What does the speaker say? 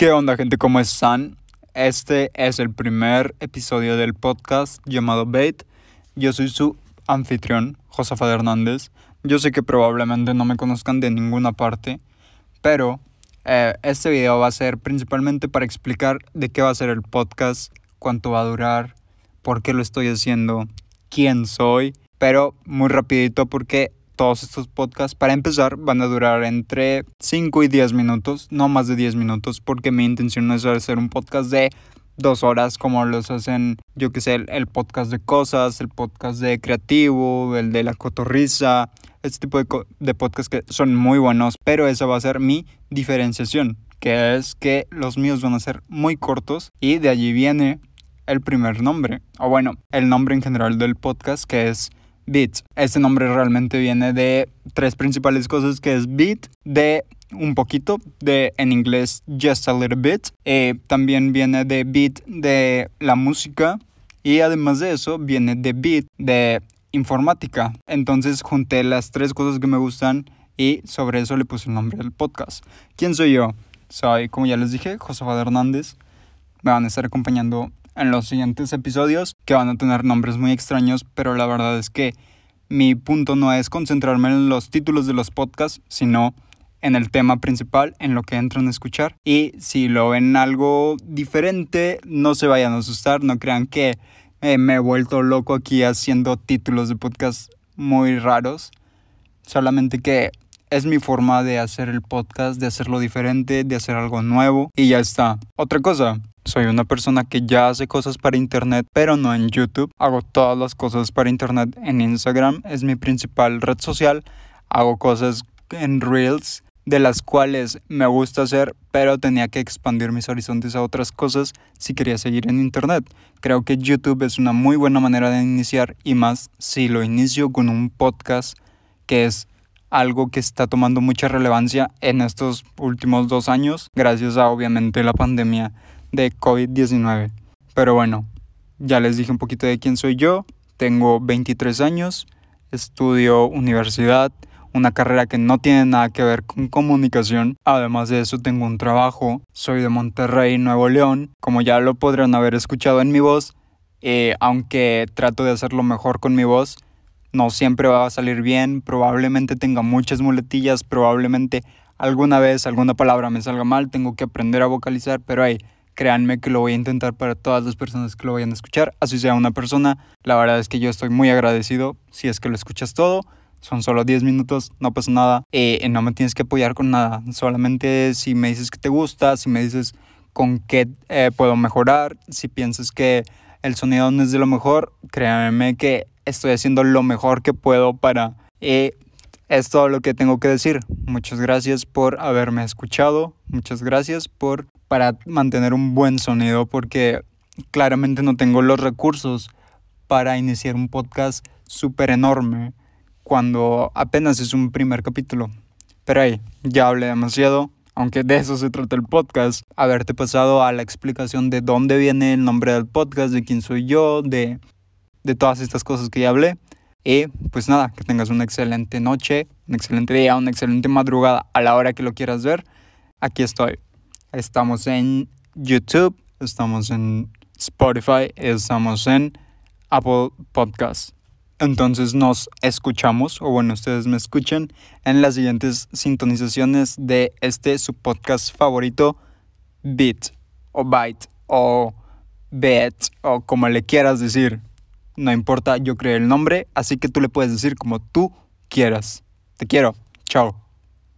¿Qué onda gente? ¿Cómo están? Este es el primer episodio del podcast llamado Bait. Yo soy su anfitrión, Josafa Hernández. Yo sé que probablemente no me conozcan de ninguna parte, pero eh, este video va a ser principalmente para explicar de qué va a ser el podcast, cuánto va a durar, por qué lo estoy haciendo, quién soy, pero muy rapidito porque todos estos podcasts, para empezar, van a durar entre 5 y 10 minutos, no más de 10 minutos, porque mi intención no es hacer un podcast de dos horas como los hacen, yo que sé, el, podcast de cosas, el podcast de creativo, el de la cotorriza, este tipo de, de podcasts que son muy buenos, pero esa va a ser mi diferenciación, que es que los míos van a ser muy cortos y de allí viene el primer nombre, o bueno, el nombre en general del podcast que es Beat. Este nombre realmente viene de tres principales cosas que es beat, de un poquito, de en inglés just a little bit. Eh, también viene de beat de la música y además de eso viene de beat de informática. Entonces junté las tres cosas que me gustan y sobre eso le puse el nombre del podcast. ¿Quién soy yo? Soy, como ya les dije, Josafat Hernández. Me van a estar acompañando en los siguientes episodios que van a tener nombres muy extraños, pero la verdad es que mi punto no es concentrarme en los títulos de los podcasts, sino en el tema principal, en lo que entran a escuchar. Y si lo ven algo diferente, no se vayan a asustar, no crean que eh, me he vuelto loco aquí haciendo títulos de podcast muy raros. Solamente que es mi forma de hacer el podcast, de hacerlo diferente, de hacer algo nuevo y ya está. Otra cosa, soy una persona que ya hace cosas para internet, pero no en YouTube. Hago todas las cosas para internet en Instagram, es mi principal red social. Hago cosas en Reels, de las cuales me gusta hacer, pero tenía que expandir mis horizontes a otras cosas si quería seguir en internet. Creo que YouTube es una muy buena manera de iniciar y más si lo inicio con un podcast que es algo que está tomando mucha relevancia en estos últimos dos años, gracias a obviamente la pandemia de COVID-19. Pero bueno, ya les dije un poquito de quién soy yo. Tengo 23 años, estudio universidad, una carrera que no tiene nada que ver con comunicación. Además de eso, tengo un trabajo. Soy de Monterrey, Nuevo León. Como ya lo podrán haber escuchado en mi voz, eh, aunque trato de hacerlo mejor con mi voz, no siempre va a salir bien. Probablemente tenga muchas muletillas, probablemente alguna vez alguna palabra me salga mal. Tengo que aprender a vocalizar, pero hay créanme que lo voy a intentar para todas las personas que lo vayan a escuchar, así sea una persona. La verdad es que yo estoy muy agradecido si es que lo escuchas todo. Son solo 10 minutos, no pasa nada. Eh, no me tienes que apoyar con nada. Solamente si me dices que te gusta, si me dices con qué eh, puedo mejorar, si piensas que el sonido no es de lo mejor, créanme que estoy haciendo lo mejor que puedo para... Eh, es todo lo que tengo que decir. Muchas gracias por haberme escuchado. Muchas gracias por para mantener un buen sonido porque claramente no tengo los recursos para iniciar un podcast súper enorme cuando apenas es un primer capítulo. Pero ahí, ya hablé demasiado, aunque de eso se trata el podcast, haberte pasado a la explicación de dónde viene el nombre del podcast, de quién soy yo, de, de todas estas cosas que ya hablé. Y pues nada, que tengas una excelente noche, un excelente día, una excelente madrugada a la hora que lo quieras ver. Aquí estoy. Estamos en YouTube, estamos en Spotify, estamos en Apple Podcasts. Entonces nos escuchamos, o bueno, ustedes me escuchan en las siguientes sintonizaciones de este su podcast favorito, Beat, o Byte, o Bet, o como le quieras decir. No importa, yo creé el nombre, así que tú le puedes decir como tú quieras. Te quiero. Chao.